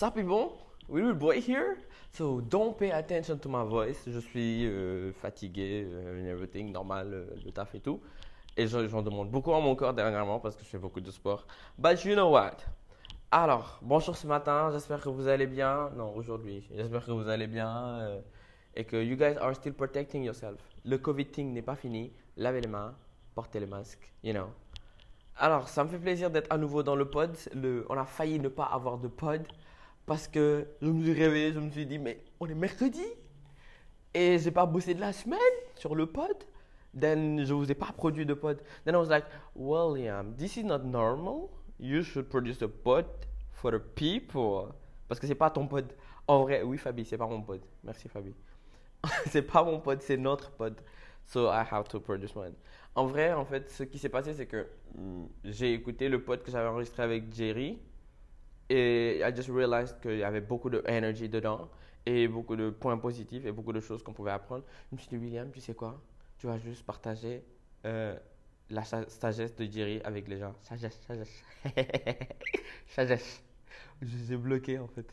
So people, we will boy here? So don't pay attention to my voice. Je suis euh, fatigué, euh, everything, normal, euh, le taf et tout. Et je- j'en demande beaucoup à mon corps dernièrement parce que je fais beaucoup de sport. But you know what? Alors, bonjour ce matin, j'espère que vous allez bien. Non, aujourd'hui, j'espère que vous allez bien euh, et que you guys are still protecting yourself. Le Covid thing n'est pas fini. Lavez les mains, portez le masque, you know. Alors, ça me fait plaisir d'être à nouveau dans le pod. On a failli ne pas avoir de pod parce que je me suis réveillé, je me suis dit, mais on est mercredi et j'ai pas bossé de la semaine sur le pod. Then je vous ai pas produit de pod. Then I was like, William, this is not normal. You should produce a pod for the people. Parce que c'est pas ton pod. En vrai, oui, Fabi, c'est pas mon pod. Merci, Fabi. c'est pas mon pod, c'est notre pod. So I have to produce one. En vrai, en fait, ce qui s'est passé, c'est que hmm, j'ai écouté le pod que j'avais enregistré avec Jerry et I just realized qu'il y avait beaucoup de energy dedans et beaucoup de points positifs et beaucoup de choses qu'on pouvait apprendre. Je me suis dit, William, tu sais quoi? Tu vas juste partager euh, la sa- sagesse de Jerry avec les gens. Sagesse, sagesse. sagesse. Je les ai bloqués en fait.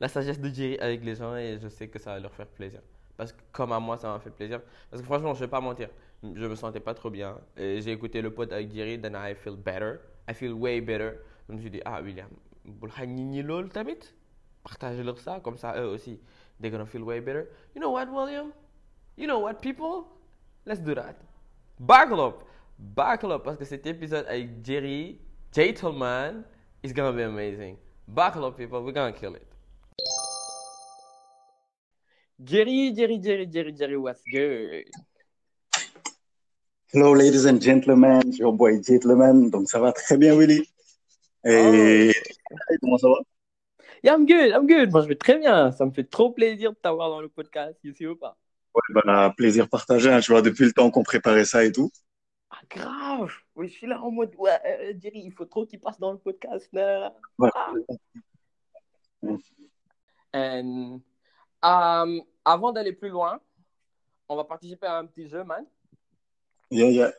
La sagesse de Jerry avec les gens et je sais que ça va leur faire plaisir. Parce que comme à moi, ça m'a fait plaisir. Parce que franchement, je vais pas mentir, je me sentais pas trop bien. J'ai écouté le pod avec Jerry, then I feel better. I feel way better. Je me suis dit, ah William, bul xañ nit ñi loolu tamit. Partagez-leur ça, comme ça eux aussi, they're gonna feel way better. You know what, William? You know what, people? Let's do that. Buckle up! Buckle up, parce que cet épisode avec Jerry, Gentleman, is gonna be amazing. Buckle up, people, we're gonna kill it. Jerry, Jerry, Jerry, Jerry, Jerry, what's good? Hello, ladies and gentlemen, c'est your boy Gentleman. Donc, ça va très bien, Willy. Et Hey, comment ça va? Yeah, I'm good, I'm good. Moi, je vais très bien. Ça me fait trop plaisir de t'avoir dans le podcast, ici ou pas? Ouais, bah, plaisir partagé. hein, tu vois, depuis le temps qu'on préparait ça et tout. Ah, grave! Oui, je suis là en mode, ouais, euh, Jerry, il faut trop qu'il passe dans le podcast. Là. Voilà. Ah. And, um, avant d'aller plus loin, on va participer à un petit jeu, man, Yeah, yeah.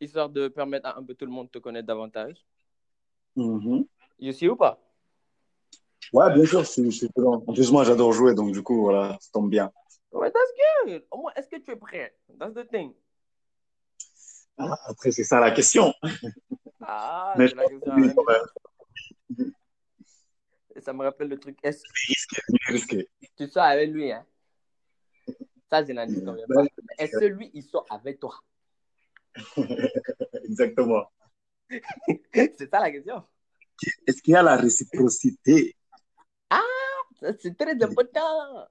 histoire de permettre à un peu tout le monde de te connaître davantage. Mhm. You see ou pas? Ouais, bien sûr, je suis, je suis dedans. En plus, moi, j'adore jouer, donc du coup, voilà, ça tombe bien. Ouais, that's good. Au moins, est-ce que tu es prêt? That's the thing. Ah, après, c'est ça la question. Ah, c'est je la question. quand même. Ça me rappelle le truc. Est-ce que Risqué, tu sors avec lui, hein? Ça, je n'en dis pas. Est-ce que lui, il sort avec toi? Exactement. C'est ça la question. Est-ce qu'il y a la réciprocité? Ça, C'est très important.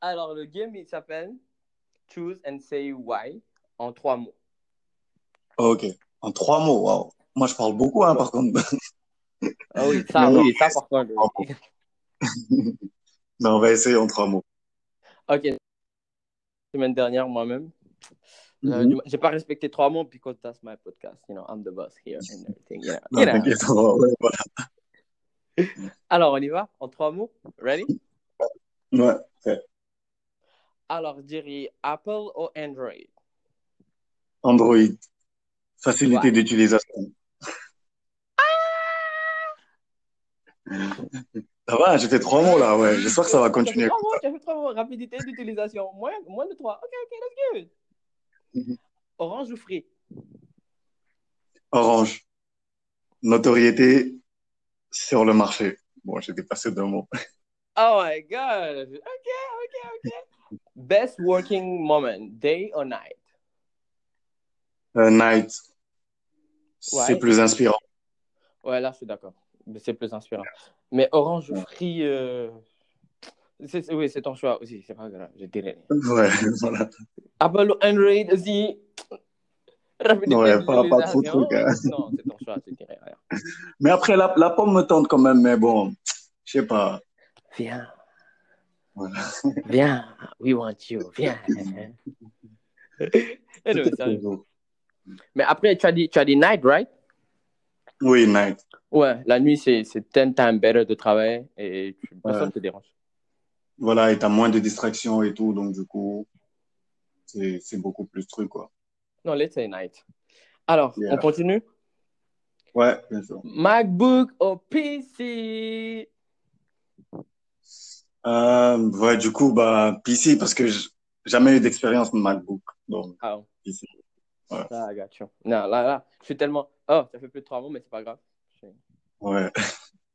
Alors, le game, il s'appelle Choose and Say Why en trois mots. Ok. En trois mots, waouh. Moi, je parle beaucoup, hein, par contre. Ah oui, ça, Non, oui, ça, par contre. Mais on va essayer en trois mots. Ok. Semaine dernière, moi-même, euh, Mhm. du- j'ai pas respecté trois mots because that's my podcast. You know, I'm the boss here and everything. You know. Non, You know. t'inquiète, on va- ouais, voilà. Alors, on y va en trois mots. Ready? Ouais. ouais. Alors, Jerry, Apple ou Android? Android. Facilité Ouais. d'utilisation. Ça va, j'ai fait trois mots là, ouais. J'espère que ça va fait continuer. trois mots, tu as fait trois mots. Rapidité d'utilisation. Moins, moins de trois. Ok, ok, that's good. Mhm. Orange ou free? Orange. Notoriété sur le marché. Bon, j'ai dépassé deux mots. Oh my god. Ok, ok, ok. Best working moment, day or night? Euh, night. Ouais. C'est plus inspirant. Ouais, là, je suis d'accord. C'est plus inspirant. Mais orange ou free, euh, oui, c'est ton choix aussi. C'est pas grave, je dirais rien. Ouais, voilà. Apple Android aussi. Rapidité Ouais, pas- pas trop trucs, hein. Non, c'est ton choix, je dirais rien. Mais après, la, la pomme me tente quand même, mais bon, je sais pas. Viens. Voilà. Viens, we want you, viens. Mais après, tu as dit, tu as dit night, right? Oui, night. Ouais, la nuit, c'est c'est 10 times better de travailler et personne ne Ouais. te dérange. Voilà, et t'as moins de distractions et tout, donc du coup, c'est beaucoup plus truc, quoi. Non, let's say night. Alors, Yeah. on continue? Ouais, bien sûr. MacBook ou PC Euh, ouais, du coup, bah, PC, parce que j'ai jamais eu d'expérience MacBook. Donc, Ah, PC. ah, got you. Non, là, là, je suis tellement. Oh, ça fait plus de trois mois, mais c'est pas grave. Ouais.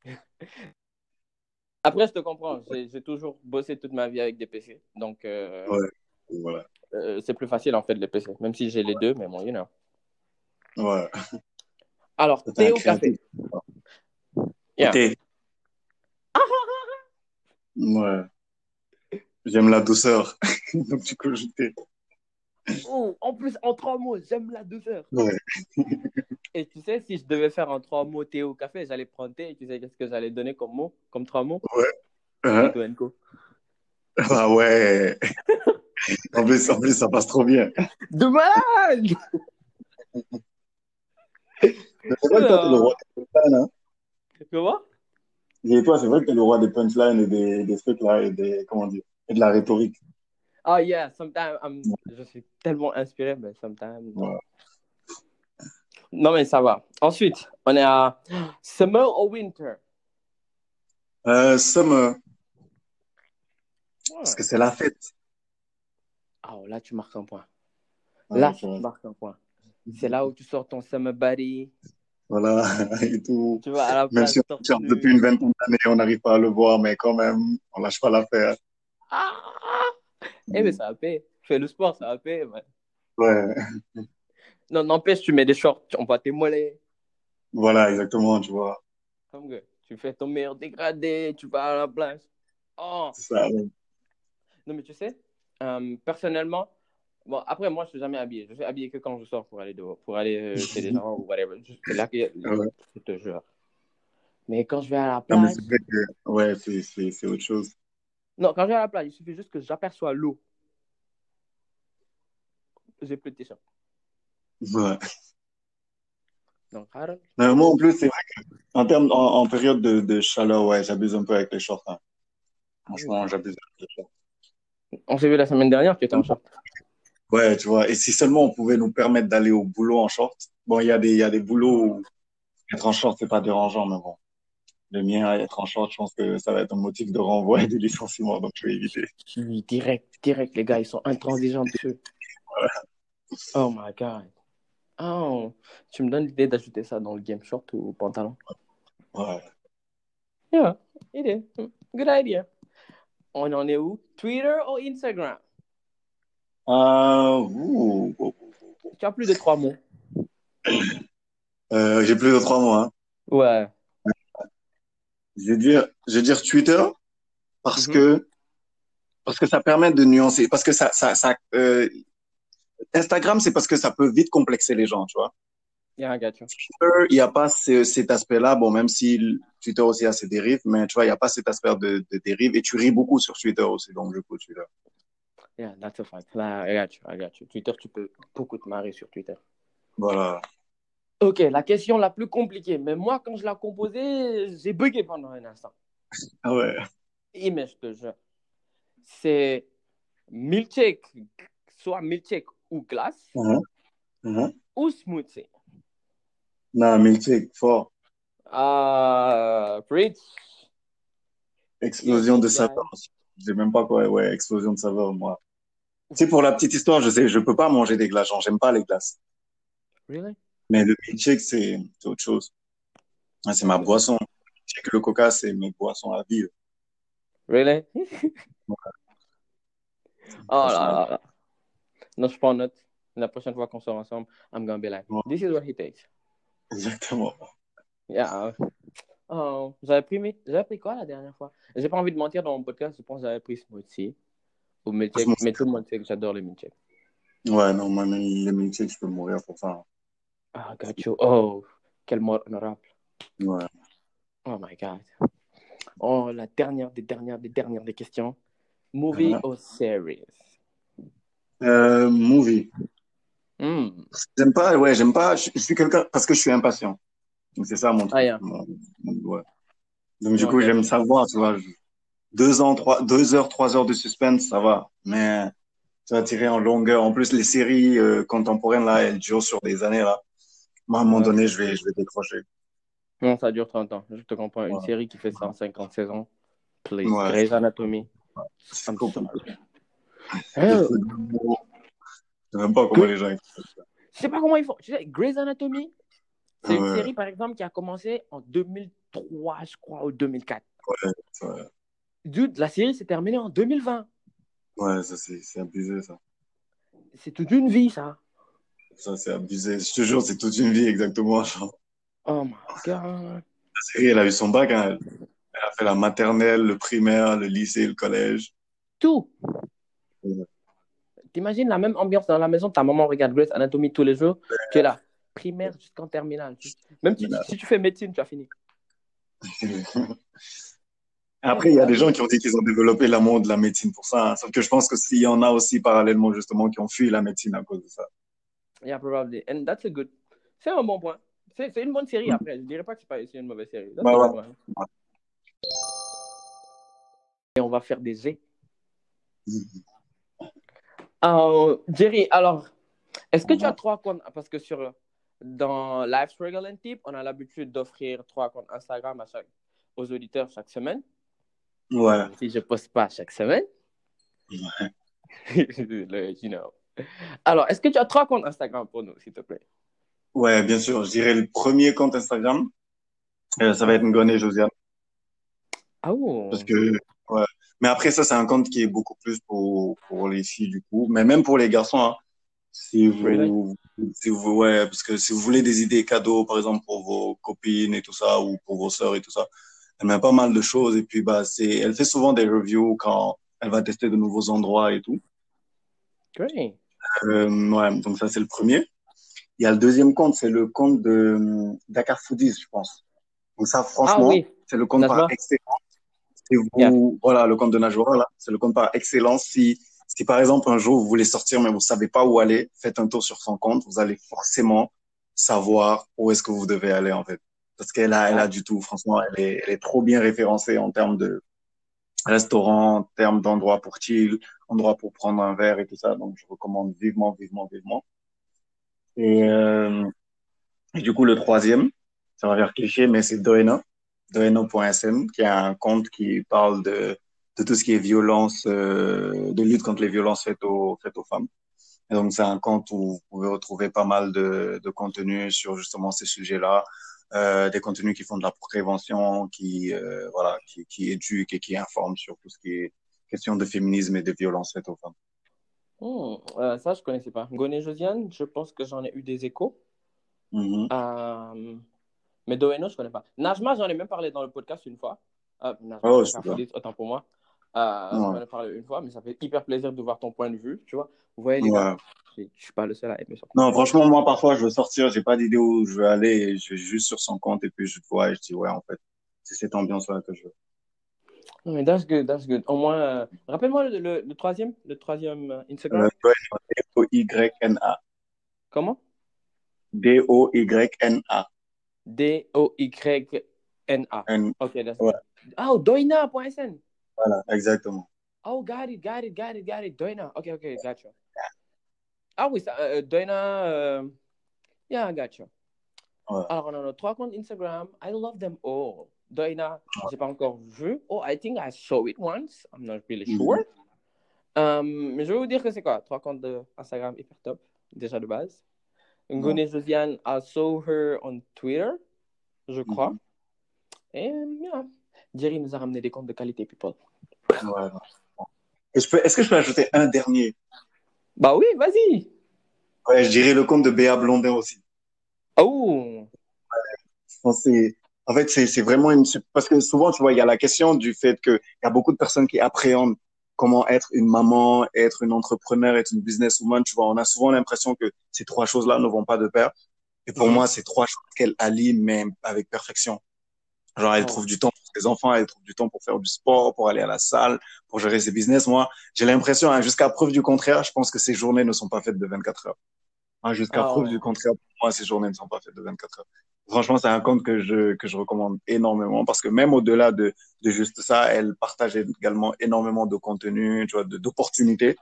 Après, je te comprends. J'ai j'ai toujours bossé toute ma vie avec des PC. Donc, euh, Ouais. Voilà. euh, c'est plus facile en fait, les PC. Même si j'ai les deux, mais bon, you know. Ouais. Alors, T'es thé ou café Yeah. Thé. Ouais. J'aime la douceur. Donc, du coup, je thé. Oh, en plus, en trois mots, j'aime la douceur. Ouais. Et tu sais, si je devais faire en trois mots thé ou café, j'allais prendre thé. Et tu sais qu'est-ce que j'allais donner comme mot, comme trois mots? Hein? And Co. Ah ouais. En plus, en plus, ça passe trop bien. De malade Mais C'est vrai que toi, t'es le roi des punchlines, hein. Comment Et toi, c'est vrai que t'es le roi des punchlines et des, des trucs là, et des, comment dire, et de la rhétorique. Oh yeah, sometimes I'm- je suis tellement inspiré, mais sometimes. Ouais. Non, mais ça va. Ensuite, on est à summer ou winter? Euh, summer, parce que c'est la fête. Oh, là, tu marques un point. Ouais, Là, tu marques un point. C'est là où tu sors ton summer body. Voilà, et tout. Tu à la Même si on cherche depuis une vingtaine d'années, on n'arrive pas à le voir, mais quand même, on lâche pas l'affaire. Ah Eh, mais ça va payer. Fais le sport, ça va payer. man. Ouais, Non, n'empêche, tu mets des shorts, on voit tes mollets. voilà, exactement, tu vois. Comme que tu fais ton meilleur dégradé, tu vas à la plage. Oh ça. ouais. Non, mais tu sais, euh, personnellement, bon, après, moi, je suis jamais habillé. Je suis habillé que quand je sors pour aller dehors, pour aller euh, chez les gens ou whatever. Juste- C'est là que Ouais. je te jure. Mais quand je vais à la Non, mais plage, c'est que, ouais, c'est, c'est, c'est autre chose. Non, quand je vais à la plage, il suffit juste que j'aperçois l'eau. J'ai plus de t-shirt. Ouais. Donc, Mais moi, en plus, c'est vrai que, en termes, en, en période de, de chaleur, ouais, j'abuse un peu avec les shorts, hein. Franchement, j'abuse avec les shorts. on s'est vu la semaine dernière, tu étais en short. Ouais, tu vois. Et si seulement on pouvait nous permettre d'aller au boulot en short. Bon, il y a des, y a des boulots où être en short, c'est pas dérangeant, mais bon. Le mien, être en short, je pense que ça va être un motif de renvoi et de licenciement, donc je vais éviter. Oui, direct, direct, les gars, ils sont intransigeants. Oh my god. Oh, tu me donnes l'idée d'ajouter ça dans le game short ou pantalon? Ouais. Yeah, idée. Good idea. On en est où? Twitter ou Instagram? Euh, ouh, ouh, ouh. Tu as plus de trois mots. Euh, j'ai plus de trois mots, hein. Ouais. Je vais dire, je vais dire Twitter parce Mhm. que parce que ça permet de nuancer, parce que ça ça ça euh, Instagram c'est parce que ça peut vite complexer les gens, tu vois. Yeah, I got you. Twitter, il n'y a pas ce- cet aspect-là, bon même si Twitter aussi a ses dérives, mais tu vois il n'y a pas cet aspect de, de dérive et tu ris beaucoup sur Twitter aussi, donc du coup Twitter. Yeah, that's a fact. Là, I got you, I got you. Twitter, tu peux beaucoup te marrer sur Twitter. Voilà. Ok, la question la plus compliquée. Mais moi, quand je l'ai composée, j'ai bugué pendant un instant. Ah ouais. Et mais je te jure, c'est milkshake, soit milkshake ou glace, Mhm. Mhm. ou smoothie. Non, milkshake, fort. Ah, preach. Explosion de saveur. Je sais même pas quoi, ouais, explosion de saveur, moi. Tu sais, pour la petite histoire, je sais, je peux pas manger des glaces, j'aime pas les glaces. Really? Mais le milkshake, c'est autre chose. Ah, c'est ma boisson. Le coca, c'est mes boissons à vie. Really? Oh là là là. Non, je prends note. La prochaine fois qu'on sort ensemble, I'm gonna be like, Ouais. this is what he takes. Exactement. Yeah. Oh, j'avais pris, mes- j'avais pris quoi la dernière fois? J'ai pas envie de mentir dans mon podcast, je pense que j'avais pris smoothie ou milkshake, mais tout le monde sait que j'adore les milkshakes. Ouais, non, moi, les milkshakes, je peux mourir pour ça. Ah, got you. Oh, quel mort honorable. Ouais. Oh my God. Oh, la dernière des dernières des dernières des questions. Movie Uh-huh. or series? Euh, movie. Hmm. J'aime pas, ouais, j'aime pas, je, je suis quelqu'un, parce que je suis impatient. Donc, c'est ça mon truc. Ah, yeah. Mon- mon- ouais. Donc, du coup, j'aime savoir, tu vois. je- Deux ans, trois, deux heures, trois heures de suspense, ça va. Mais, tu vas tirer en longueur. En plus, les séries euh, contemporaines, là, elles durent sur des années, là. Moi, à un moment Ouais. donné, je vais, je vais décrocher. Non, ça dure 30 ans. Je te comprends. Une série qui fait 150 saisons. Please. Ouais. Grey's Anatomy. Compliqué. sorry. Hein, Je sais même pas comment les gens. je sais pas comment ils font. Tu sais, Grey's Anatomy, c'est une série, par exemple, qui a commencé en 2003, je crois, ou 2004. Ouais, Dude, la série s'est terminée en 2020. ouais ça, c'est c'est abusé, ça. C'est toute une vie, ça. Ça, c'est abusé. Je te jure, c'est toute une vie, exactement. Genre, Oh my God. la série, elle a eu son bac. hein. Elle, a fait la maternelle, le primaire, le lycée, le collège. Tout. Ouais. T'imagines la même ambiance dans la maison, ta maman regarde Grey's Anatomy tous les jours, tu es là, primaire jusqu'en terminale. Même si, si tu fais médecine, tu as fini. Après, il y a des gens qui ont dit qu'ils ont développé l'amour de la médecine pour ça. hein. Sauf que je pense que s'il y en a aussi parallèlement, justement, qui ont fui la médecine à cause de ça. Yeah, probably. And that's a good. C'est un bon point. C'est une bonne série après. Je dirais pas que c'est pas une mauvaise série. That's ouais. Et on va faire des. Euh, Jerry, alors, est-ce que tu as trois comptes? Parce que sur dans Live Struggle and Tip, on a l'habitude d'offrir trois comptes Instagram à chaque, aux auditeurs chaque semaine. Ouais. Si je poste pas chaque semaine. Ouais. You know. Alors, est-ce que tu as trois comptes Instagram pour nous, s'il te plaît? Ouais, bien sûr. Je dirais le premier compte Instagram, euh, ça va être Ngone et Josiane. Ah oh. Parce que, ouais. Mais après, ça, c'est un compte qui est beaucoup plus pour, pour les filles, du coup. Mais même pour les garçons, hein. Si vous, Really? si vous, ouais, parce que si vous voulez des idées cadeaux, par exemple, pour vos copines et tout ça, ou pour vos sœurs et tout ça, elle met pas mal de choses. Et puis, bah, c'est, elle fait souvent des reviews quand elle va tester de nouveaux endroits et tout. Great. Euh, ouais, donc ça, c'est le premier. Il y a le deuxième compte, c'est le compte de euh, Dakar Foodies, je pense. Donc ça, Ah franchement, oui. c'est le compte Najwa. par excellence. Si vous, Yeah. voilà, le compte de Najwa, là, c'est le compte par excellence. Si, si par exemple un jour vous voulez sortir mais vous savez pas où aller, faites un tour sur son compte, vous allez forcément savoir où est-ce que vous devez aller en fait. Parce qu'elle a, elle a du tout. Franchement, elle est, elle est trop bien référencée en termes de restaurant, en termes d'endroits pour chill, endroits pour prendre un verre et tout ça. Donc, je recommande vivement, vivement, vivement. Et, euh, et du coup, le troisième, ça va faire cliché, mais c'est Doena, doena.sn, qui a un compte qui parle de, de tout ce qui est violence, euh, de lutte contre les violences faites aux, faites aux femmes. Et donc, c'est un compte où vous pouvez retrouver pas mal de, de contenu sur justement ces sujets-là, euh, des contenus qui font de la prévention, qui, euh, voilà, qui, qui éduquent et qui informent sur tout ce qui est question de féminisme et de violence faites aux femmes. Hmm, euh, ça, je connaissais pas. Goné Josiane, je pense que j'en ai eu des échos. Mhm. Euh, mais Doeno, je connais pas. Najma, j'en ai même parlé dans le podcast une fois. Najma, Oh, autant pour moi. Euh, Ouais. J'en ai parlé une fois, mais ça fait hyper plaisir de voir ton point de vue, tu vois. Vous voyez, les Ouais. gars, je je suis pas le seul à aimer. Non, franchement, moi, parfois, je veux sortir, j'ai pas d'idée où je veux aller, et je vais juste sur son compte, et puis je vois, et je dis, ouais, en fait, c'est cette ambiance-là que je veux. Non, mais that's good, that's good. Au moins, euh, rappelle-moi le, le, le troisième, le troisième euh, Instagram. Euh, D-O-Y-N-A. Comment? D-O-Y-N-A. D-O-Y-N-A. N- Ok, that's Ouais. good. Oh, doina.sn. Voilà, exactement. Oh, got it, got it, got it, got it. Doina. Ok, ok, gotcha. Ah oui, ça, euh, Doina. euh, Yeah, gotcha. Ouais. Alors, on a nos trois comptes Instagram. I love them all. Doina, j'ai pas encore vu. Oh, I think I saw it once. I'm not really Mhm. sure. Euh, mais je vais vous dire que c'est quoi? Trois comptes de Instagram hyper top, déjà de base. Ngone Josiane, I saw her on Twitter, je crois. Mhm. Et, yeah. Jerry nous a ramené des comptes de qualité, people. Ouais. Est-ce que je peux ajouter un dernier? Bah oui, vas-y. Ouais, je dirais le compte de Béa Blondin aussi. Oh, c'est- en fait, c'est, vraiment une, parce que souvent, tu vois, il y a la question du fait que il y a beaucoup de personnes qui appréhendent comment être une maman, être une entrepreneur, être une businesswoman. Tu vois, on a souvent l'impression que ces trois choses-là ne vont pas de pair. Et pour Mhm. moi, c'est trois choses qu'elle allie, mais avec perfection. Genre, elle Oh. trouve du temps pour ses enfants, elle trouve du temps pour faire du sport, pour aller à la salle, pour gérer ses business. Moi, j'ai l'impression, hein, jusqu'à preuve du contraire, je pense que ces journées ne sont pas faites de 24 heures. Hein, jusqu'à Oh. preuve du contraire, pour moi, ces journées ne sont pas faites de 24 heures. Franchement, c'est un compte que je, que je recommande énormément parce que même au-delà de, de juste ça, elle partage également énormément de contenu, tu vois, d'opportunités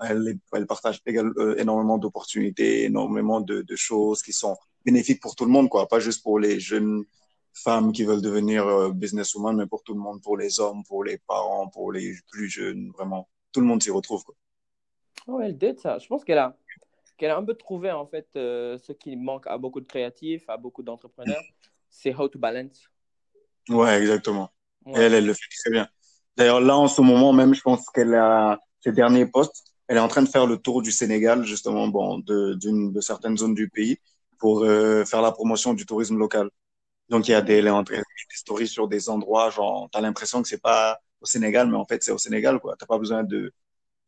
elle, elle partage également euh, énormément d'opportunités, énormément de, de, choses qui sont bénéfiques pour tout le monde, quoi. Pas juste pour les jeunes femmes qui veulent devenir euh, businesswomen, mais pour tout le monde, pour les hommes, pour les parents, pour les plus jeunes, vraiment. Tout le monde s'y retrouve, quoi. Oh, elle dit ça. Je pense qu'elle a, qu'elle a un peu trouvé, en fait, euh, ce qui manque à beaucoup de créatifs, à beaucoup d'entrepreneurs, c'est how to balance. Ouais, exactement. Ouais. Elle, elle le fait très bien. D'ailleurs, là, en ce moment même, je pense qu'elle a ses derniers postes. Elle est en train de faire le tour du Sénégal, justement, bon, de, d'une, de certaines zones du pays pour euh, faire la promotion du tourisme local. Donc, il y a des, des stories sur des endroits, genre, t'as l'impression que c'est pas au Sénégal, mais en fait, c'est au Sénégal, quoi. T'as pas besoin de,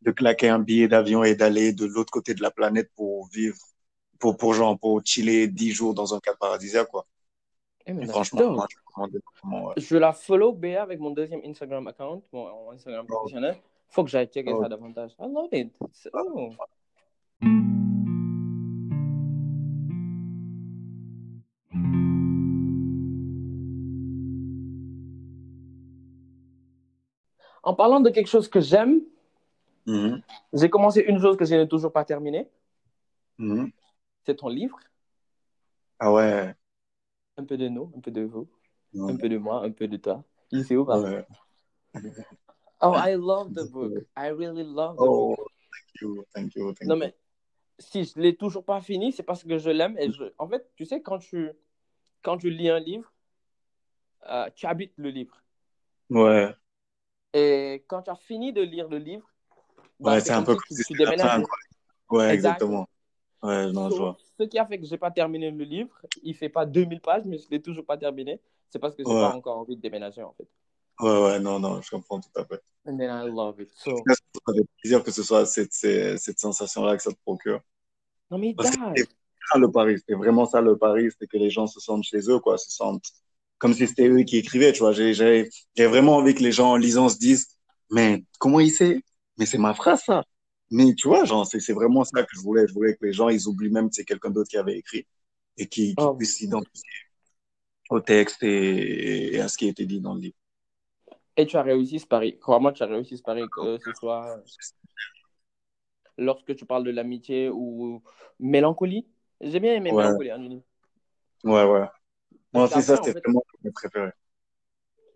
de claquer un billet d'avion et d'aller de l'autre côté de la planète pour vivre, pour, pour genre, pour chiller dix jours dans un cadre paradisiaque, quoi. Eh, mais franchement, moi, je ouais. La follow BA avec mon deuxième Instagram account, mon Instagram Oh. professionnel. Faut que j'aille checker Oh. ça davantage. I love it. C'est- Oh. En parlant de quelque chose que j'aime, Mhm. j'ai commencé une chose que je n'ai toujours pas terminée. Mhm. C'est ton livre. Ah ouais. Un peu de nous, un peu de vous, Ouais. un peu de moi, un peu de toi. Ici ou pas? Ouais. Oh, I love the book. I really love the Oh, book. thank you, thank you, thank Non, you. mais si je l'ai toujours pas fini, c'est parce que je l'aime. Et je... En fait, tu sais, quand tu, quand tu lis un livre, euh, tu habites le livre. Ouais, Et quand tu as fini de lire le livre, bah, ouais, c'est c'est un peu comme tu, tu quoi. Ouais, Exactement. Ouais, non, je vois. ce qui a fait que j'ai pas terminé le livre, il fait pas 2000 pages, mais je l'ai toujours pas terminé. C'est parce que j'ai Ouais, pas encore envie de déménager, en fait. ouais, ouais, non, non, je comprends tout à fait. And then I love it. So, Ça fait plaisir que ce soit cette, cette, cette sensation-là que ça te procure. non, mais Parce que dad. c'était ça le pari, c'était vraiment ça le pari, c'était que les gens se sentent chez eux, quoi, se sentent comme si c'était eux qui écrivaient, tu vois. J'ai, vraiment envie que les gens en lisant se disent, mais comment il sait? Mais c'est ma phrase, ça. Mais tu vois, genre, c'est, c'est vraiment ça que je voulais. Je voulais que les gens, ils oublient même que c'est quelqu'un d'autre qui avait écrit et qui, qui Oh, puissent s'identifier au texte et, et à ce qui a été dit dans le livre. Et tu as réussi ce pari. Crois-moi, tu as réussi ce pari, que ce soit lorsque tu parles de l'amitié ou mélancolie. J'ai bien aimé Ouais, Mélancolie ouais, ouais. Moi Parce aussi, ça, fait, vraiment mes préférés.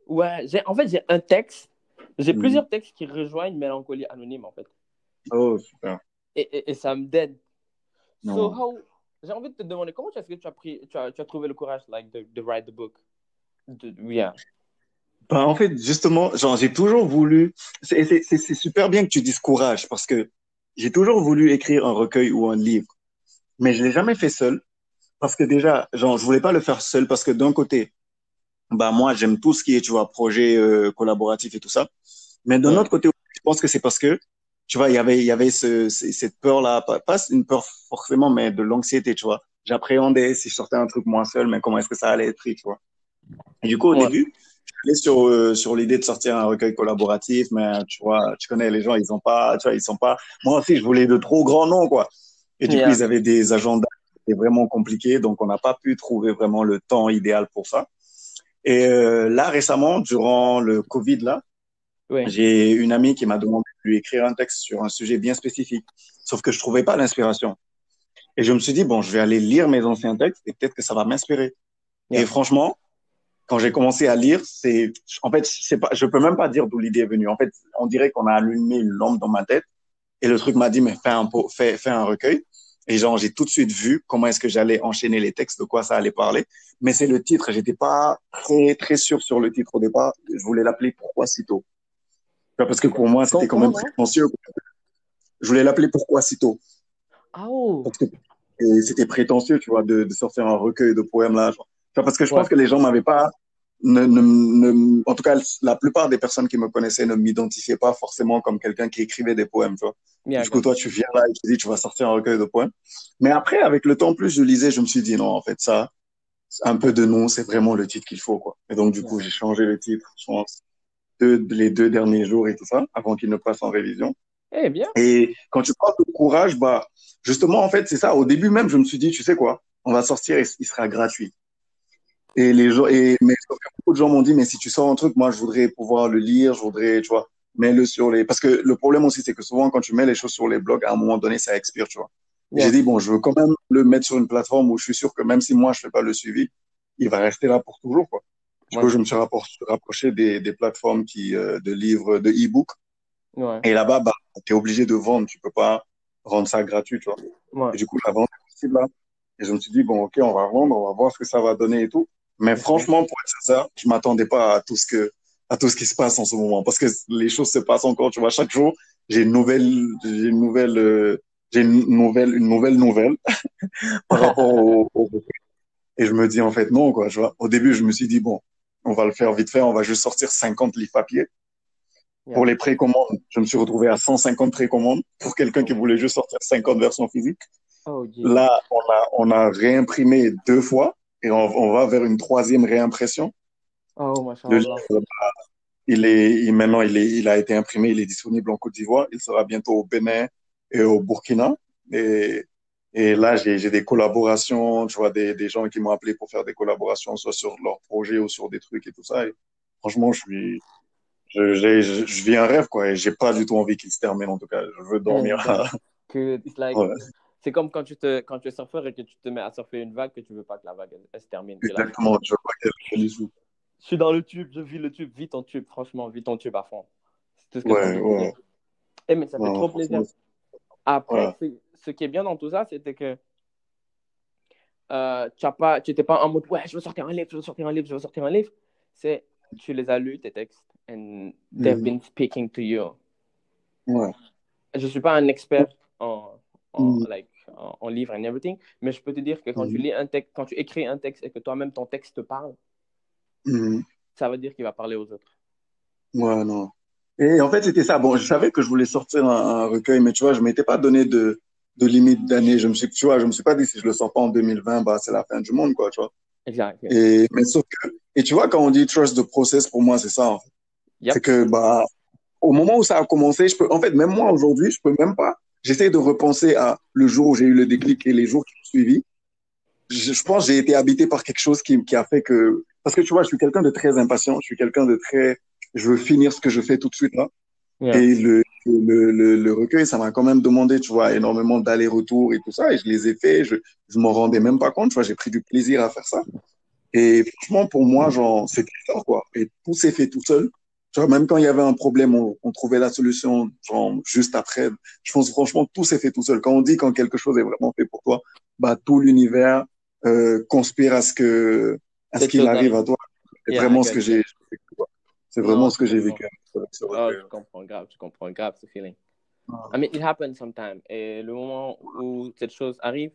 ouais, en fait, j'ai un texte, j'ai Mhm. plusieurs textes qui rejoignent Mélancolie Anonyme, en fait. Oh, super. Et, et, et ça me dead. So, how... J'ai envie de te demander, comment est-ce que tu as, pris, tu as, tu as trouvé le courage like, de, de write the book? De, yeah. Ben, en fait, justement, genre, j'ai toujours voulu, c'est, super bien que tu dises courage parce que j'ai toujours voulu écrire un recueil ou un livre, mais je l'ai jamais fait seul parce que déjà, genre, je voulais pas le faire seul parce que d'un côté, bah, moi, j'aime tout ce qui est, tu vois, projet euh, collaboratif et tout ça. Mais d'un Ouais. autre côté, je pense que c'est parce que, tu vois, il y avait, il y avait ce, ce- cette peur-là, pas, pas une peur forcément, mais de l'anxiété, tu vois. J'appréhendais si je sortais un truc moi seul, mais comment est-ce que ça allait être pris, tu vois. Et du coup, au Ouais. début, j'allais sur, euh, sur l'idée de sortir un recueil collaboratif, mais tu vois, tu connais les gens, ils ont pas, tu vois, ils sont pas, moi aussi, je voulais de trop grands noms, quoi. Et du coup, ils avaient des agendas qui étaient vraiment compliqués, donc on n'a pas pu trouver vraiment le temps idéal pour ça. Et euh, là, récemment, durant le Covid, là, Ouais. j'ai une amie qui m'a demandé de lui écrire un texte sur un sujet bien spécifique. Sauf que je trouvais pas l'inspiration. Et je me suis dit, bon, je vais aller lire mes anciens textes et peut-être que ça va m'inspirer. Et franchement, quand j'ai commencé à lire, c'est, en fait, c'est pas, je peux même pas dire d'où l'idée est venue. En fait, on dirait qu'on a allumé une lampe dans ma tête et le truc m'a dit, mais fais un, po- fais, fais un recueil. Et genre, j'ai tout de suite vu comment est-ce que j'allais enchaîner les textes, de quoi ça allait parler. Mais c'est le titre. J'étais pas très, très sûr sur le titre au départ. Je voulais l'appeler Pourquoi si tôt? Parce que pour moi, c'était quand même prétentieux. Je voulais l'appeler Pourquoi si tôt? Ah, oh. Parce que c'était prétentieux, tu vois, de, de sortir un recueil de poèmes là. genre. Parce que je Ouais. pense que les gens m'avaient pas, ne, ne, ne- en tout cas, la plupart des personnes qui me connaissaient ne m'identifiaient pas forcément comme quelqu'un qui écrivait des poèmes, tu vois. Yeah, Du coup, toi, tu viens là et tu dis, tu vas sortir un recueil de poèmes. Mais après, avec le temps, plus je lisais, je me suis dit, non, en fait, ça, un peu de nom, c'est vraiment le titre qu'il faut, quoi. Et donc, du Yeah. coup, j'ai changé le titre, je pense, deux, les deux derniers jours et tout ça, avant qu'il ne passe en révision. Eh bien. Et quand tu parles de courage, bah, justement, en fait, c'est ça. Au début même, je me suis dit, tu sais quoi, on va sortir et il sera gratuit. Et les gens, et, mais beaucoup de gens m'ont dit, mais si tu sors un truc, moi, je voudrais pouvoir le lire, je voudrais, tu vois. mets-le sur les. Parce que le problème aussi, c'est que souvent, quand tu mets les choses sur les blogs, à un moment donné, ça expire, tu vois. J'ai dit, bon, je veux quand même le mettre sur une plateforme où je suis sûr que même si moi, je fais pas le suivi, il va rester là pour toujours, quoi. Du Ouais. coup, je me suis rapproché des, des plateformes qui, euh, de livres, de e-book. Ouais. Et là-bas, bah, tu es obligé de vendre. Tu peux pas rendre ça gratuit, tu vois. Ouais. Et du coup, la vente est possible là. Et je me suis dit, bon, ok, on va vendre, on va voir ce que ça va donner et tout. Mais franchement, pour être sincère, je m'attendais pas à tout ce que, à tout ce qui se passe en ce moment. Parce que les choses se passent encore, tu vois. Chaque jour, j'ai une nouvelle, j'ai une nouvelle, euh, j'ai une nouvelle, une nouvelle nouvelle par rapport au, au- Et je me dis, en fait, non, quoi, tu vois. Au début, je me suis dit, bon, on va le faire vite fait, on va juste sortir 50 livres papier. Pour les précommandes, je me suis retrouvé à 150 précommandes pour quelqu'un qui voulait juste sortir 50 versions physiques. Oh. Là, on a, on a réimprimé deux fois et on, on va vers une troisième réimpression. Oh, Le livre, il est, il, maintenant, il est, il a été imprimé, il est disponible en Côte d'Ivoire. Il sera bientôt au Bénin et au Burkina. Et, et là, j'ai, des collaborations, tu vois, des, des gens qui m'ont appelé pour faire des collaborations, soit sur leur projet ou sur des trucs et tout ça. Et franchement, je suis, je, je, je vis un rêve, quoi, et j'ai pas du tout envie qu'il se termine, en tout cas. Je veux dormir. It's like, Ouais. C'est comme quand tu te, quand tu es surfeur et que tu te mets à surfer une vague que tu veux pas que la vague elle, elle se termine. Exactement, je veux pas qu'elle. Je suis dans le tube, je vis le tube, vis ton tube, franchement, vis ton tube à fond. C'est tout ce que Ouais, ouais. Eh, mais ça fait trop plaisir. Après, Ouais. ce qui est bien dans tout ça, c'était que euh, tu n'étais tu étais pas en mode ouais, je veux sortir un livre, je veux sortir un livre, je veux sortir un livre. C'est tu les as lus, tes textes, and they've Mhm. been speaking to you. Ouais. Je suis pas un expert en, en, Mhm. like, en, en livres and everything, mais je peux te dire que quand Mhm. tu lis un texte, quand tu écris un texte et que toi-même ton texte te parle, Mhm. ça veut dire qu'il va parler aux autres. Ouais, non. Et en fait, c'était ça. Bon, je savais que je voulais sortir un, un recueil, mais tu vois, je m'étais pas donné de, de limite d'année. Je me suis, tu vois, je me suis pas dit si je le sors pas en 2020, bah, c'est la fin du monde, quoi, tu vois. Exact. Et, mais sauf que, et tu vois, quand on dit trust the process, pour moi, c'est ça, en fait. Yep. C'est que, bah, au moment où ça a commencé, je peux, en fait, même moi, aujourd'hui, je peux même pas, j'essaie de repenser à le jour où j'ai eu le déclic et les jours qui ont suivi. Je, je pense que j'ai été habité par quelque chose qui, qui a fait que, parce que tu vois, je suis quelqu'un de très impatient, je suis quelqu'un de très, je veux finir ce que je fais tout de suite, là. Yeah. Et le, le, le, le recueil, ça m'a quand même demandé, tu vois, énormément d'allers-retours et tout ça. Et je les ai faits. Je, je m'en rendais même pas compte, tu vois. J'ai pris du plaisir à faire ça. Et franchement, pour moi, genre, c'était ça, quoi. Et tout s'est fait tout seul. Tu vois, même quand il y avait un problème, on, on trouvait la solution, genre, juste après. Je pense, franchement, tout s'est fait tout seul. Quand on dit quand quelque chose est vraiment fait pour toi, bah, tout l'univers, euh, conspire à ce que, à ce Quelque qu'il arrive à toi. C'est Yeah, vraiment ce que j'ai, vécu. C'est vraiment ce que j'ai comprends. vécu. ce- Oh, je comprends grave, je comprends grave ce feeling. Ah. I mean, it happens sometimes. Et le moment où cette chose arrive,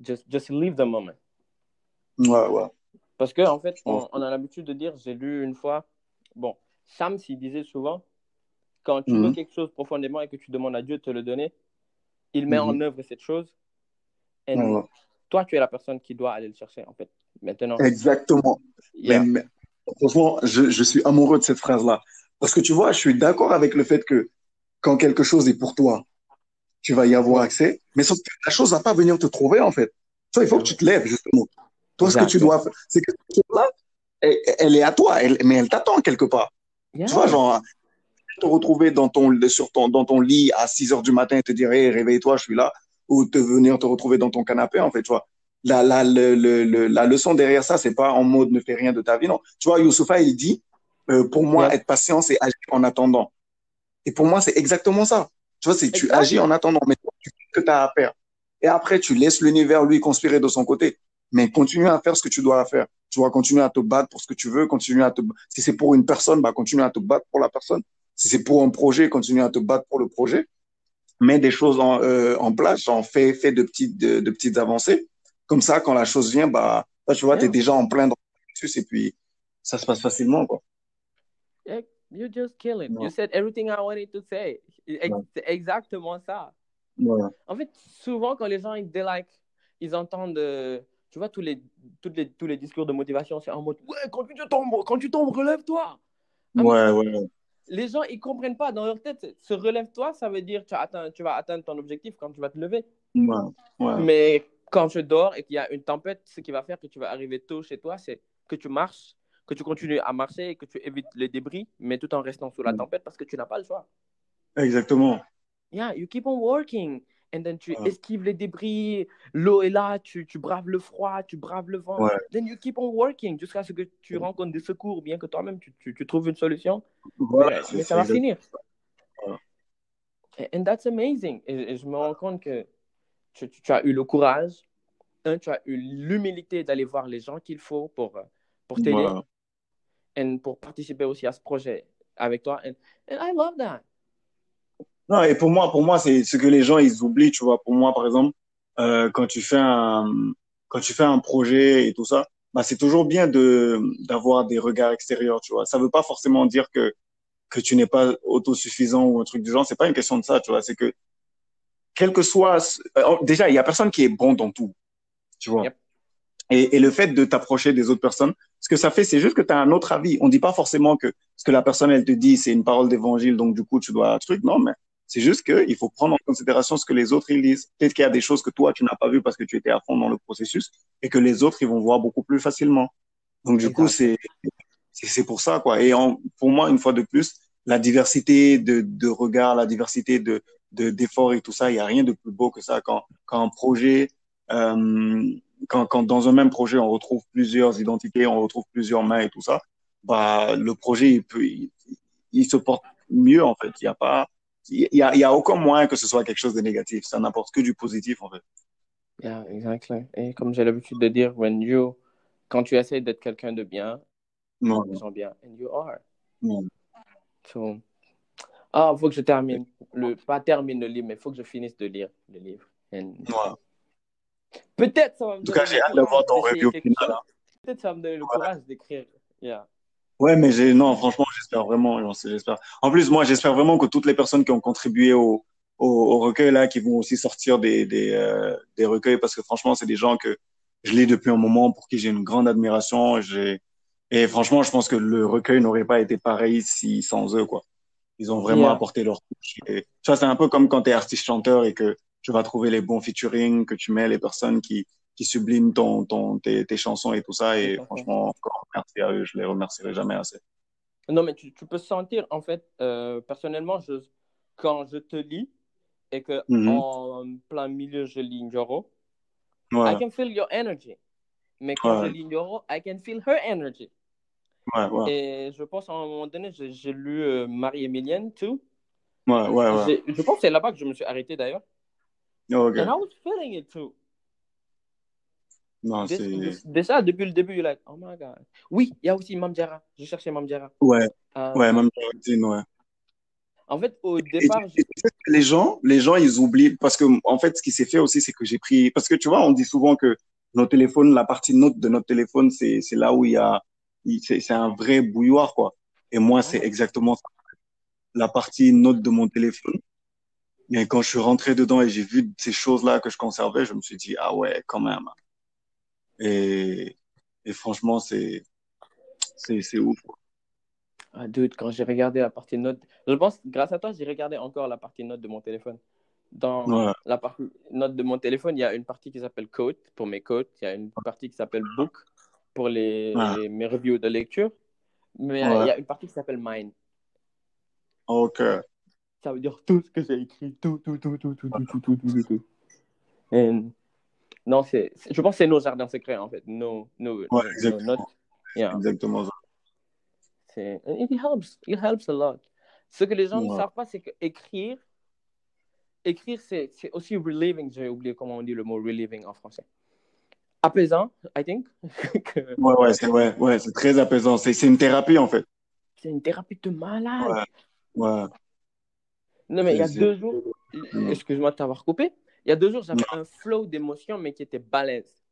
just, just leave the moment. Ouais, ouais. Parce que en fait, on, on a l'habitude de dire, j'ai lu une fois, bon, Sam, s'il disait souvent, quand tu Mhm. veux quelque chose profondément et que tu demandes à Dieu de te le donner, il met Mhm. en œuvre cette chose. Et toi, tu es la personne qui doit aller le chercher, en fait. Maintenant, Exactement. yeah. Mais, mais, franchement, je, je suis amoureux de cette phrase-là. Parce que tu vois, je suis d'accord avec le fait que quand quelque chose est pour toi, tu vas y avoir accès. Mais sauf que la chose va pas venir te trouver, en fait. Toi, il faut que tu te lèves, justement. Toi, ce que tu dois faire, c'est que cette chose-là, elle, elle est à toi, elle, mais elle t'attend quelque part. Yeah. Tu vois, genre, te retrouver dans ton, sur ton, dans ton lit à 6 heures du matin et te dire, hey, réveille-toi, je suis là. Ou te venir te retrouver dans ton canapé, en fait, tu vois. La, la, le, le, la leçon derrière ça, c'est pas en mode ne fais rien de ta vie, non. Tu vois, Youssoufa, il dit, euh, pour moi, Yeah. être patient, c'est agir en attendant. Et pour moi, c'est exactement ça. Tu vois, c'est tu agis en attendant, mais tu fais ce que tu as à faire. Et après, tu laisses l'univers, lui, conspirer de son côté. Mais continue à faire ce que tu dois faire. Tu vois, continue à te battre pour ce que tu veux, continue à te, si c'est pour une personne, bah, continue à te battre pour la personne. Si c'est pour un projet, continue à te battre pour le projet. Mets des choses en, euh, en place, genre fais, fais de petites, de, de petites avancées. Comme ça, quand la chose vient, bah, là, tu vois, Yeah. t'es déjà en plein processus et puis ça se passe facilement, quoi. You just kill it. Ouais. You said everything I wanted to say. Ouais. C'est exactement ça. Ouais. En fait, souvent, quand les gens ils, like, ils entendent, euh, tu vois, tous les, toutes les, tous les discours de motivation, c'est en mode Ouais, quand tu tombes, quand tu tombes, relève-toi. Ah, Ouais, ouais. Les gens, ils comprennent pas dans leur tête. Se relève-toi, ça veut dire tu, atteint- tu vas atteindre ton objectif quand tu vas te lever. Ouais. Ouais. Mais quand tu dors et qu'il y a une tempête, ce qui va faire que tu vas arriver tôt chez toi, c'est que tu marches que tu continues à marcher et que tu évites les débris, mais tout en restant sous la Mm. tempête parce que tu n'as pas le choix. Exactement. Yeah, you keep on working. And then tu Ouais. esquives les débris, l'eau est là, tu, tu braves le froid, tu braves le vent. Ouais. Then you keep on working jusqu'à ce que tu rencontres des secours, bien que toi-même tu, tu, tu trouves une solution. Voilà, mais ça va finir. Voilà. And that's amazing. Et, et je me rends compte que tu, tu- as eu le courage, un, tu as eu l'humilité d'aller voir les gens qu'il faut pour, euh, pour t'aider Voilà. et pour participer aussi à ce projet avec toi. And, and I love that. Non, et pour moi, pour moi, c'est ce que les gens ils oublient, tu vois. Pour moi, par exemple, euh, quand tu fais un quand tu fais un projet et tout ça, bah c'est toujours bien de d'avoir des regards extérieurs, tu vois. Ça veut pas forcément dire que que tu n'es pas autosuffisant ou un truc du genre. C'est pas une question de ça, tu vois. C'est que quel que soit euh, déjà, il y a personne qui est bon dans tout, tu vois. Yep. Et, et le fait de t'approcher des autres personnes, ce que ça fait, c'est juste que tu as un autre avis. On dit pas forcément que ce que la personne elle te dit, c'est une parole d'évangile, donc du coup tu dois un truc. Non, mais c'est juste que il faut prendre en considération ce que les autres ils disent. Peut-être qu'il y a des choses que toi tu n'as pas vues parce que tu étais à fond dans le processus et que les autres ils vont voir beaucoup plus facilement. Donc du coup c'est c'est pour ça quoi. Et en, pour moi une fois de plus, la diversité de de regards, la diversité de de d'efforts et tout ça, il y a rien de plus beau que ça quand quand un projet euh, quand, quand dans un même projet on retrouve plusieurs identités, on retrouve plusieurs mains et tout ça, bah le projet il peut il, il se porte mieux en fait. Il y a pas il y a, il y a aucun moyen que ce soit quelque chose de négatif. Ça n'apporte que du positif en fait. Yeah, exactly. Et comme j'ai l'habitude de dire, when you, quand tu essaies d'être quelqu'un de bien, Non, les gens bien, and you are. non. So, ah, faut que je termine. Le, pas termine le livre, mais faut que je finisse de lire le livre. And Voilà. Peut-être ça va me En tout cas, donner j'ai le hâte d'avoir courage ton d'essayer review quelque final, chose. Peut-être ça va me donner le courage d'écrire. Yeah. Ouais, mais j'ai non, franchement, j'espère vraiment, j'espère. En plus, moi, j'espère vraiment que toutes les personnes qui ont contribué au au, au recueil là, qui vont aussi sortir des des euh, des recueils, parce que franchement, c'est des gens que je lis depuis un moment, pour qui j'ai une grande admiration. J'ai et franchement, je pense que le recueil n'aurait pas été pareil si sans eux, quoi. Ils ont vraiment Yeah. apporté leur touche. Et ça, c'est un peu comme quand tu es artiste-chanteur et que tu vas trouver les bons featuring, que tu mets les personnes qui, qui subliment ton, ton, tes, tes chansons et tout ça. Et franchement, encore merci à eux, je les remercierai jamais assez. Non, mais tu, tu peux sentir, en fait, euh, personnellement, je, quand je te lis et que Mhm. en plein milieu, je lis Njoro, I Ouais, can feel your energy. Mais quand Ouais. je lis Njoro, I can feel her energy. ouais, Et je pense à un moment donné, j'ai lu euh, Marie-Émilienne, too. ouais, ouais, ouais. Je pense que c'est là-bas que je me suis arrêté d'ailleurs. Oh. And I was feeling it too. Non, c'est, Déjà, depuis le début, you're like, oh my God. Oui, il y a aussi Mamdiara. Je cherchais Mamdiara. ouais, Euh, ouais, Valentine, ouais. En fait, au Et départ, et sais que les gens, les gens, ils oublient parce que en fait, ce qui s'est fait aussi, c'est que j'ai pris parce que tu vois, on dit souvent que nos téléphones, la partie note de notre téléphone, c'est c'est là où il y a, il- c'est c'est un vrai bouilloire quoi. Et moi, c'est Ouais. exactement ça. La partie note de mon téléphone. Mais quand je suis rentré dedans et j'ai vu ces choses-là que je conservais, je me suis dit ah ouais, quand même. Et et franchement, c'est c'est c'est ouf. Ah, dude, quand j'ai regardé la partie note, je pense, grâce à toi, j'ai regardé encore la partie note de mon téléphone. Dans Ouais, la partie note de mon téléphone, il y a une partie qui s'appelle Code pour mes codes, il y a une partie qui s'appelle Book pour les, Ouais. mes reviews de lecture, mais euh, Ouais. il y a une partie qui s'appelle Mine. ok. Ça veut dire tout ce que j'ai écrit, tout, tout, tout, tout, tout, tout, tout, tout, tout, tout, tout. Et, non, c'est, je pense que c'est nos jardins secrets, en fait, nos, nos, Ouais, nos- nos exactement. notes. Yeah. Exactement. C'est, it helps, it helps a lot. Ce que les gens ne savent pas, c'est que écrire, écrire, c'est, c'est aussi relieving. J'ai oublié comment on dit le mot relieving en français. Apaisant, I think. que Ouais, ouais, c'est ouais, ouais, c'est très apaisant. C'est c'est une thérapie en fait. c'est une thérapie de malade. Ouais, ouais. Non, mais il y a deux jours, excuse-moi de t'avoir coupé, il y a deux jours, j'avais un flow d'émotions, mais qui était balèze.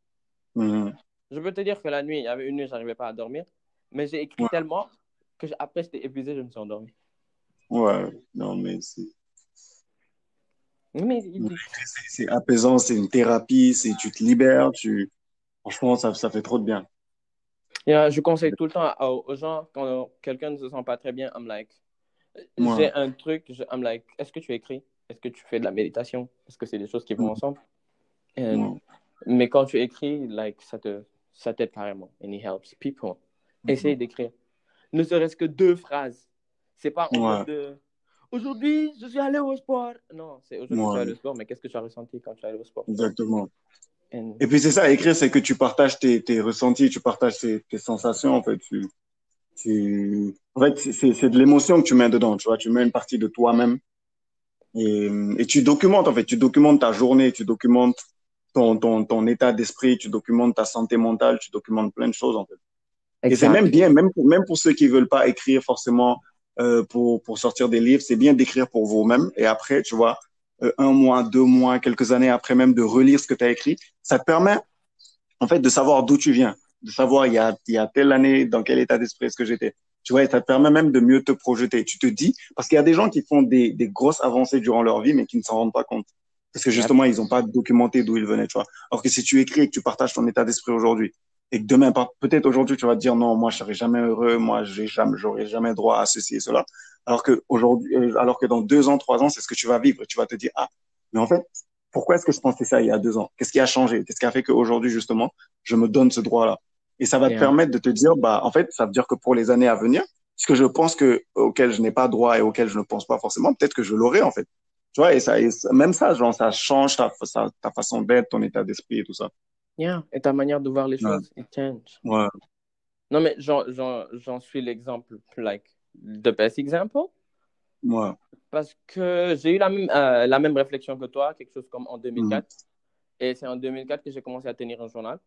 Mhm. Je peux te dire que la nuit, il y avait une nuit, j'arrivais pas à dormir, mais j'ai écrit Ouais. tellement que après, j'étais épuisé, je me suis endormi. Ouais, non, mais c'est Mais c'est- apaisant, c'est une thérapie, c'est tu te libères, tu franchement ça ça fait trop de bien. Yeah, je conseille tout le temps à- aux gens quand quelqu'un ne se sent pas très bien, I'm like, Ouais. j'ai un truc, je, I'm like, est-ce que tu écris? Est-ce que tu fais de la méditation? Est-ce que c'est des choses qui vont Mm. ensemble? And- Ouais. Mais quand tu écris, like, ça te, ça t'aide carrément. And it helps people. Essaye d'écrire. Ne serait-ce que deux phrases. C'est pas en Ouais. de aujourd'hui, je suis allé au sport. Non, c'est aujourd'hui, je suis Ouais. allé au sport, mais qu'est-ce que tu as ressenti quand tu es allé au sport? Exactement. And- Et puis c'est ça, écrire, c'est que tu partages tes, tes ressentis, tu partages tes, tes sensations, en fait. Tu, tu... En fait, c'est de l'émotion que tu mets dedans, tu vois. Tu mets une partie de toi-même et, et tu documentes, en fait. Tu documentes ta journée, tu documentes ton, ton, ton état d'esprit, tu documentes ta santé mentale, tu documentes plein de choses, en fait. Et c'est même bien, même pour, même pour ceux qui veulent pas écrire forcément euh, pour, pour sortir des livres, c'est bien d'écrire pour vous-même. Et après, tu vois, euh, un mois, deux mois, quelques années après même de relire ce que tu as écrit, ça te permet en fait de savoir d'où tu viens, de savoir il y a, il y a telle année, dans quel état d'esprit est-ce que j'étais. Tu vois, et ça te permet même de mieux te projeter. Tu te dis, parce qu'il y a des gens qui font des, des grosses avancées durant leur vie, mais qui ne s'en rendent pas compte. Parce que justement, ils n'ont pas documenté d'où ils venaient, tu vois. Alors que si tu écris et que tu partages ton état d'esprit aujourd'hui, et que demain, peut-être aujourd'hui, tu vas te dire non, moi, je serai jamais heureux, moi, j'ai jamais, j'aurai jamais droit à ceci et cela. Alors que aujourd'hui, euh, alors que dans deux ans, trois ans, c'est ce que tu vas vivre. Tu vas te dire, ah, mais en fait, pourquoi est-ce que je pensais ça il y a deux ans? Qu'est-ce qui a changé? Qu'est-ce qui a fait qu'aujourd'hui, justement, je me donne ce droit-là? Et ça va te Yeah. permettre de te dire, bah, en fait, ça veut dire que pour les années à venir, ce que je pense que, auquel je n'ai pas droit et auquel je ne pense pas forcément, peut-être que je l'aurai, en fait. Tu vois, et ça, et même ça, genre, ça change ta, ta façon d'être, ton état d'esprit et tout ça. Yeah. Et ta manière de voir les choses, it change. Ouais. Non, mais j'en, suis l'exemple, like, the best example. Ouais. Parce que j'ai eu la même, euh, la même réflexion que toi, quelque chose comme en 2004. Mhm. Et c'est en 2004 que j'ai commencé à tenir un journal.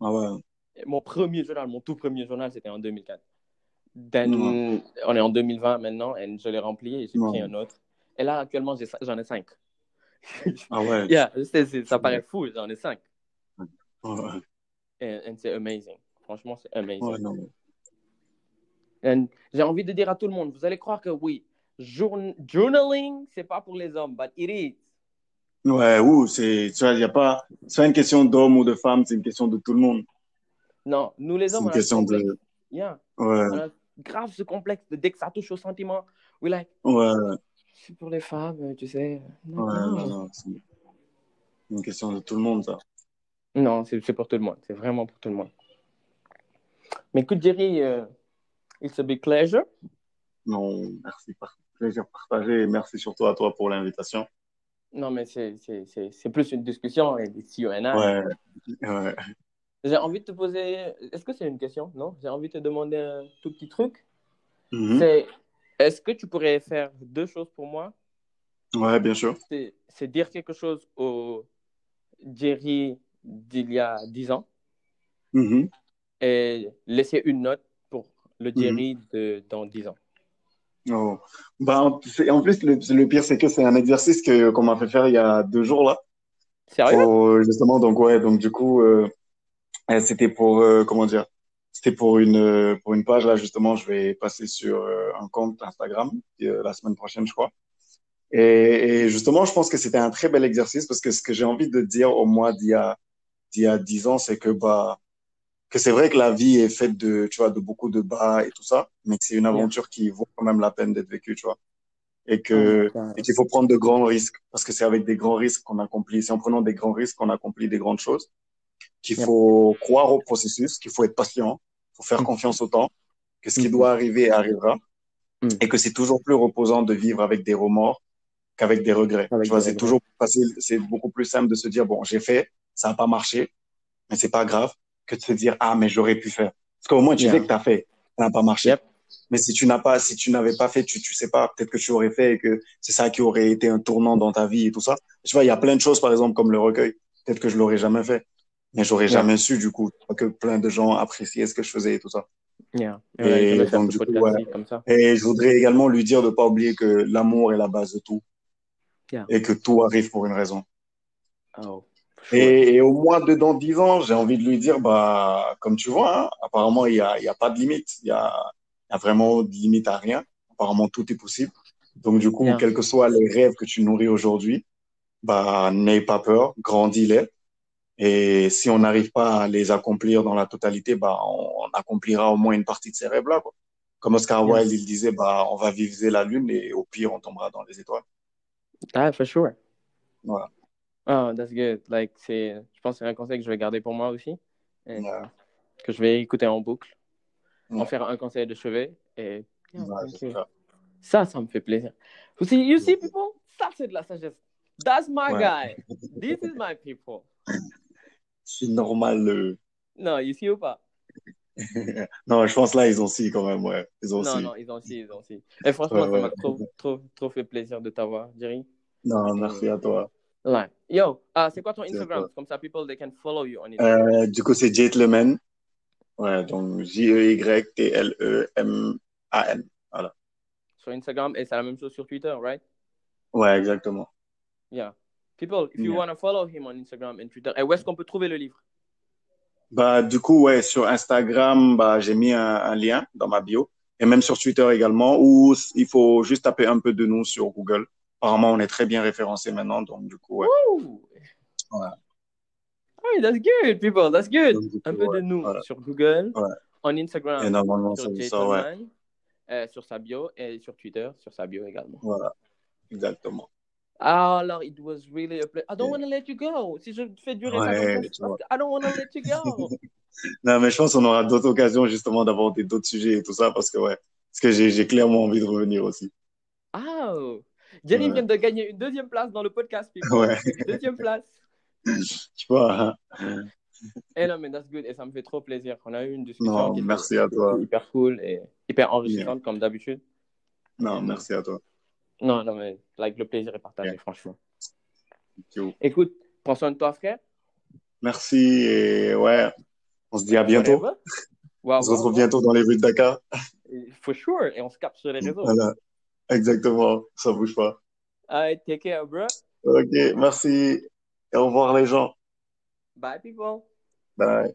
Ah ouais. Mon premier journal, mon tout premier journal, c'était en 2004. Then, Ouais. on est en 2020 maintenant, et je l'ai rempli et j'ai pris un autre. Et là, actuellement, j'en ai cinq. Ah ouais. yeah, ça paraît fou, j'en ai cinq. Ouais. Et, c'est amazing. Franchement, c'est amazing. Ouais, J'ai envie de dire à tout le monde, vous allez croire que oui, journ- journaling, c'est pas pour les hommes, but it is. Ouais, ouh, c'est, tu vois, il y a pas, c'est pas une question d'homme ou de femme, c'est une question de tout le monde. Non, nous les C'est hommes, une on a question de, Yeah. ouais, On a grave ce complexe de dès que ça touche we like, ouais, c'est pour les femmes, tu sais. Non, ouais, non. c'est une question de tout le monde, ça. Non, c'est c'est pour tout le monde. C'est vraiment pour tout le monde. Mais écoute, Jerry, euh, it's a big pleasure. Non, merci, par- plaisir partagé et merci surtout à toi pour l'invitation. Non, mais c'est c'est- c'est- c'est plus une discussion. Et it's you and I. Ouais, ouais. J'ai envie de te poser. Est-ce que c'est une question? Non? J'ai envie de te demander un tout petit truc. Mhm. C'est est-ce que tu pourrais faire deux choses pour moi? Ouais, bien sûr. C'est dire quelque chose au Jerry d'il y a 10 ans Mhm. et laisser une note pour le Mhm. Jerry de dans 10 ans. Oh. Bah, en plus, le, le pire, c'est que c'est un exercice que, qu'on m'a fait faire il y a deux jours, là. Sérieux? Pour, justement, donc, ouais, donc, du coup, euh, c'était pour, euh, comment dire, c'était pour une, euh, pour une page, là, justement, je vais passer sur euh, un compte Instagram, euh, la semaine prochaine, je crois. Et, et justement, je pense que c'était un très bel exercice parce que ce que j'ai envie de dire au mois d'il y a, d'il y a dix ans, c'est que, bah, que c'est vrai que la vie est faite de, tu vois, de beaucoup de bas et tout ça, mais que c'est une aventure qui vaut quand même la peine d'être vécue, tu vois. Et que, Oh et qu'il faut prendre de grands risques parce que c'est avec des grands risques qu'on accomplit, c'est en prenant des grands risques qu'on accomplit des grandes choses, qu'il Yep. faut croire au processus, qu'il faut être patient, faut faire Mm. confiance au temps, que ce qui Mhm. doit arriver arrivera Mm. et que c'est toujours plus reposant de vivre avec des remords qu'avec des regrets. Avec tu vois, c'est toujours facile, c'est beaucoup plus simple de se dire bon, j'ai fait, ça n'a pas marché, mais c'est pas grave, que de se dire ah mais j'aurais pu faire. Parce qu'au moins tu Yeah. sais que tu as fait, ça n'a pas marché. Yep. Mais si tu n'as pas, si tu n'avais pas fait, tu, tu sais pas, peut-être que tu aurais fait et que c'est ça qui aurait été un tournant dans ta vie et tout ça. Tu vois, il y a plein de choses, par exemple, comme le recueil. Peut-être que je l'aurais jamais fait. Mais j'aurais Yeah. jamais su, du coup, que plein de gens appréciaient ce que je faisais et tout ça. Yeah. Et Ouais, je vais faire donc, ce du coup, podcast-ci comme ça. Et je voudrais également lui dire de pas oublier que l'amour est la base de tout. Yeah. Et que tout arrive pour une raison. Oh. Et, et au moins de dans dix ans, j'ai envie de lui dire, bah, comme tu vois, hein, apparemment, il y a, y a pas de limite. Il y a, y a vraiment de limite à rien. Apparemment, tout est possible. Donc, du coup, quels que soient les rêves que tu nourris aujourd'hui, bah, n'aie pas peur, grandis-les. Et si on n'arrive pas à les accomplir dans la totalité, bah, on, accomplira au moins une partie de ces rêves-là, quoi. Comme Oscar. Wilde, il disait, bah, on va viser la lune et au pire, on tombera dans les étoiles. Ah, for sure. Voilà. Oh, that's good. Like, c'est, je pense que c'est un conseil que je vais garder pour moi aussi. Et Yeah. que je vais écouter en boucle. en faire un conseil de chevet. Et ça, ça me fait plaisir. You see, you see people? Ça, c'est de la sagesse. That's my Ouais. guy. This is my people. C'est normal. Non, see ou pas? non, je pense là, ils ont si quand même, ouais. Ils ont Non, si. non, ils ont aussi, ils ont aussi. Et franchement, Ouais, ça m'a trop, trop, trop fait plaisir de t'avoir, Jerry. Non, merci à toi. Ouais. Yo, ah, c'est quoi ton Instagram? Comme ça, people, they can follow you on Instagram. Euh, du coup, c'est Gentleman. Ouais, donc J-E-Y-T-L-E-M-A-N. Sur Instagram, et c'est la même chose sur Twitter, right? Ouais, exactement. Yeah. People, if you Yeah. want to follow him on Instagram and Twitter, et où est-ce qu'on peut trouver le livre? Bah, du coup, ouais, sur Instagram, bah, j'ai mis un, un lien dans ma bio. Et même sur Twitter également, où il faut juste taper un peu de nous sur Google. Apparemment, on est très bien référencé maintenant, donc du coup, ouais. Ooh. Ouais. Hey, that's good, people, that's good. Donc, du coup, Un peu de nous voilà. sur Google, Ouais. en Instagram, Et normalement, ça sur ça, ouais. Gentleman, euh, sur sa bio, et sur Twitter, sur sa bio également. Voilà. Exactement. Ah, alors, it was really a pleasure. I don't want to let you go. Si je fais durer Ouais, ça, I don't want to let you go. Non, mais je pense qu'on aura d'autres occasions justement d'aborder d'autres sujets et tout ça parce que, ouais, parce que j'ai, clairement envie de revenir aussi. Ah, Jerry Ouais. vient de gagner une deuxième place dans le podcast, people. Ouais. Deuxième place. Tu vois. hein. Et non, mais that's good. Et ça me fait trop plaisir. On a eu une discussion Non, qui était- merci à toi. hyper cool et hyper enrichissante comme d'habitude. Non, merci à toi. Non, non, mais like, le plaisir est partagé, franchement. Écoute, prends soin de toi, frère. Merci et ouais, on se dit à bientôt. Wow, On se wow, retrouve wow. bientôt dans les rues de Dakar. For sure. Et on se capte sur les réseaux. Voilà. Exactement. Ça bouge pas. Alright, take care, bro. Ok, merci. Et au revoir les gens. Bye, people. Bye.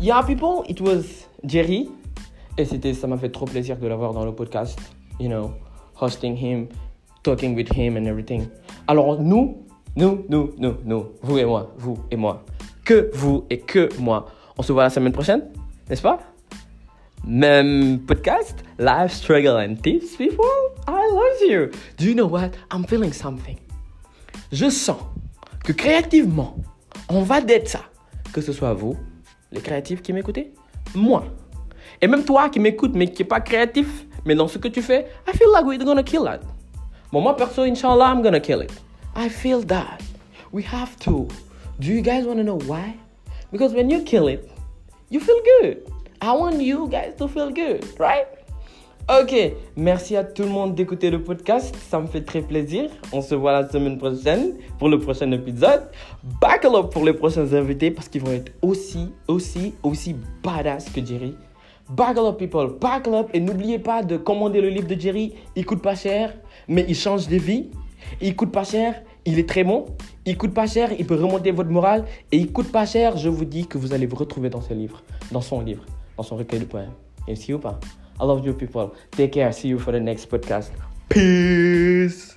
Yeah, people, it was Jerry. Et c'était, ça m'a fait trop plaisir de l'avoir dans le podcast. You know, hosting him, talking with him and everything. Alors, nous, nous, nous, nous, nous, vous et moi, vous et moi, que vous et que moi, on se voit la semaine prochaine, n'est-ce pas? Même podcast, life struggle and tips, people. I love you. Do you know what? I'm feeling something. Je sens que créativement, on va d'être ça. Que ce soit vous, les créatifs qui m'écoutez, moi. Et même toi qui m'écoutes mais qui n'est pas créatif, mais dans ce que tu fais, I feel like we're gonna kill that. Bon, moi perso, Inch'Allah, I'm gonna kill it. I feel that. We have to. Do you guys want to know why? Because when you kill it, you feel good. I want you guys to feel good, right? Ok, merci à tout le monde d'écouter le podcast, ça me fait très plaisir. On se voit la semaine prochaine pour le prochain épisode. Buckle up pour les prochains invités parce qu'ils vont être aussi, aussi, aussi badass que Jerry. Buckle up people, buckle up et n'oubliez pas de commander le livre de Jerry. Il coûte pas cher, mais il change des vies. Il coûte pas cher, il est très bon. Il coûte pas cher, il peut remonter votre morale. Et il coûte pas cher, je vous dis que vous allez vous retrouver dans ce livre, dans son livre, dans son recueil de poèmes. Et si ou pas? I love you people. Take care. See you for the next podcast. Peace.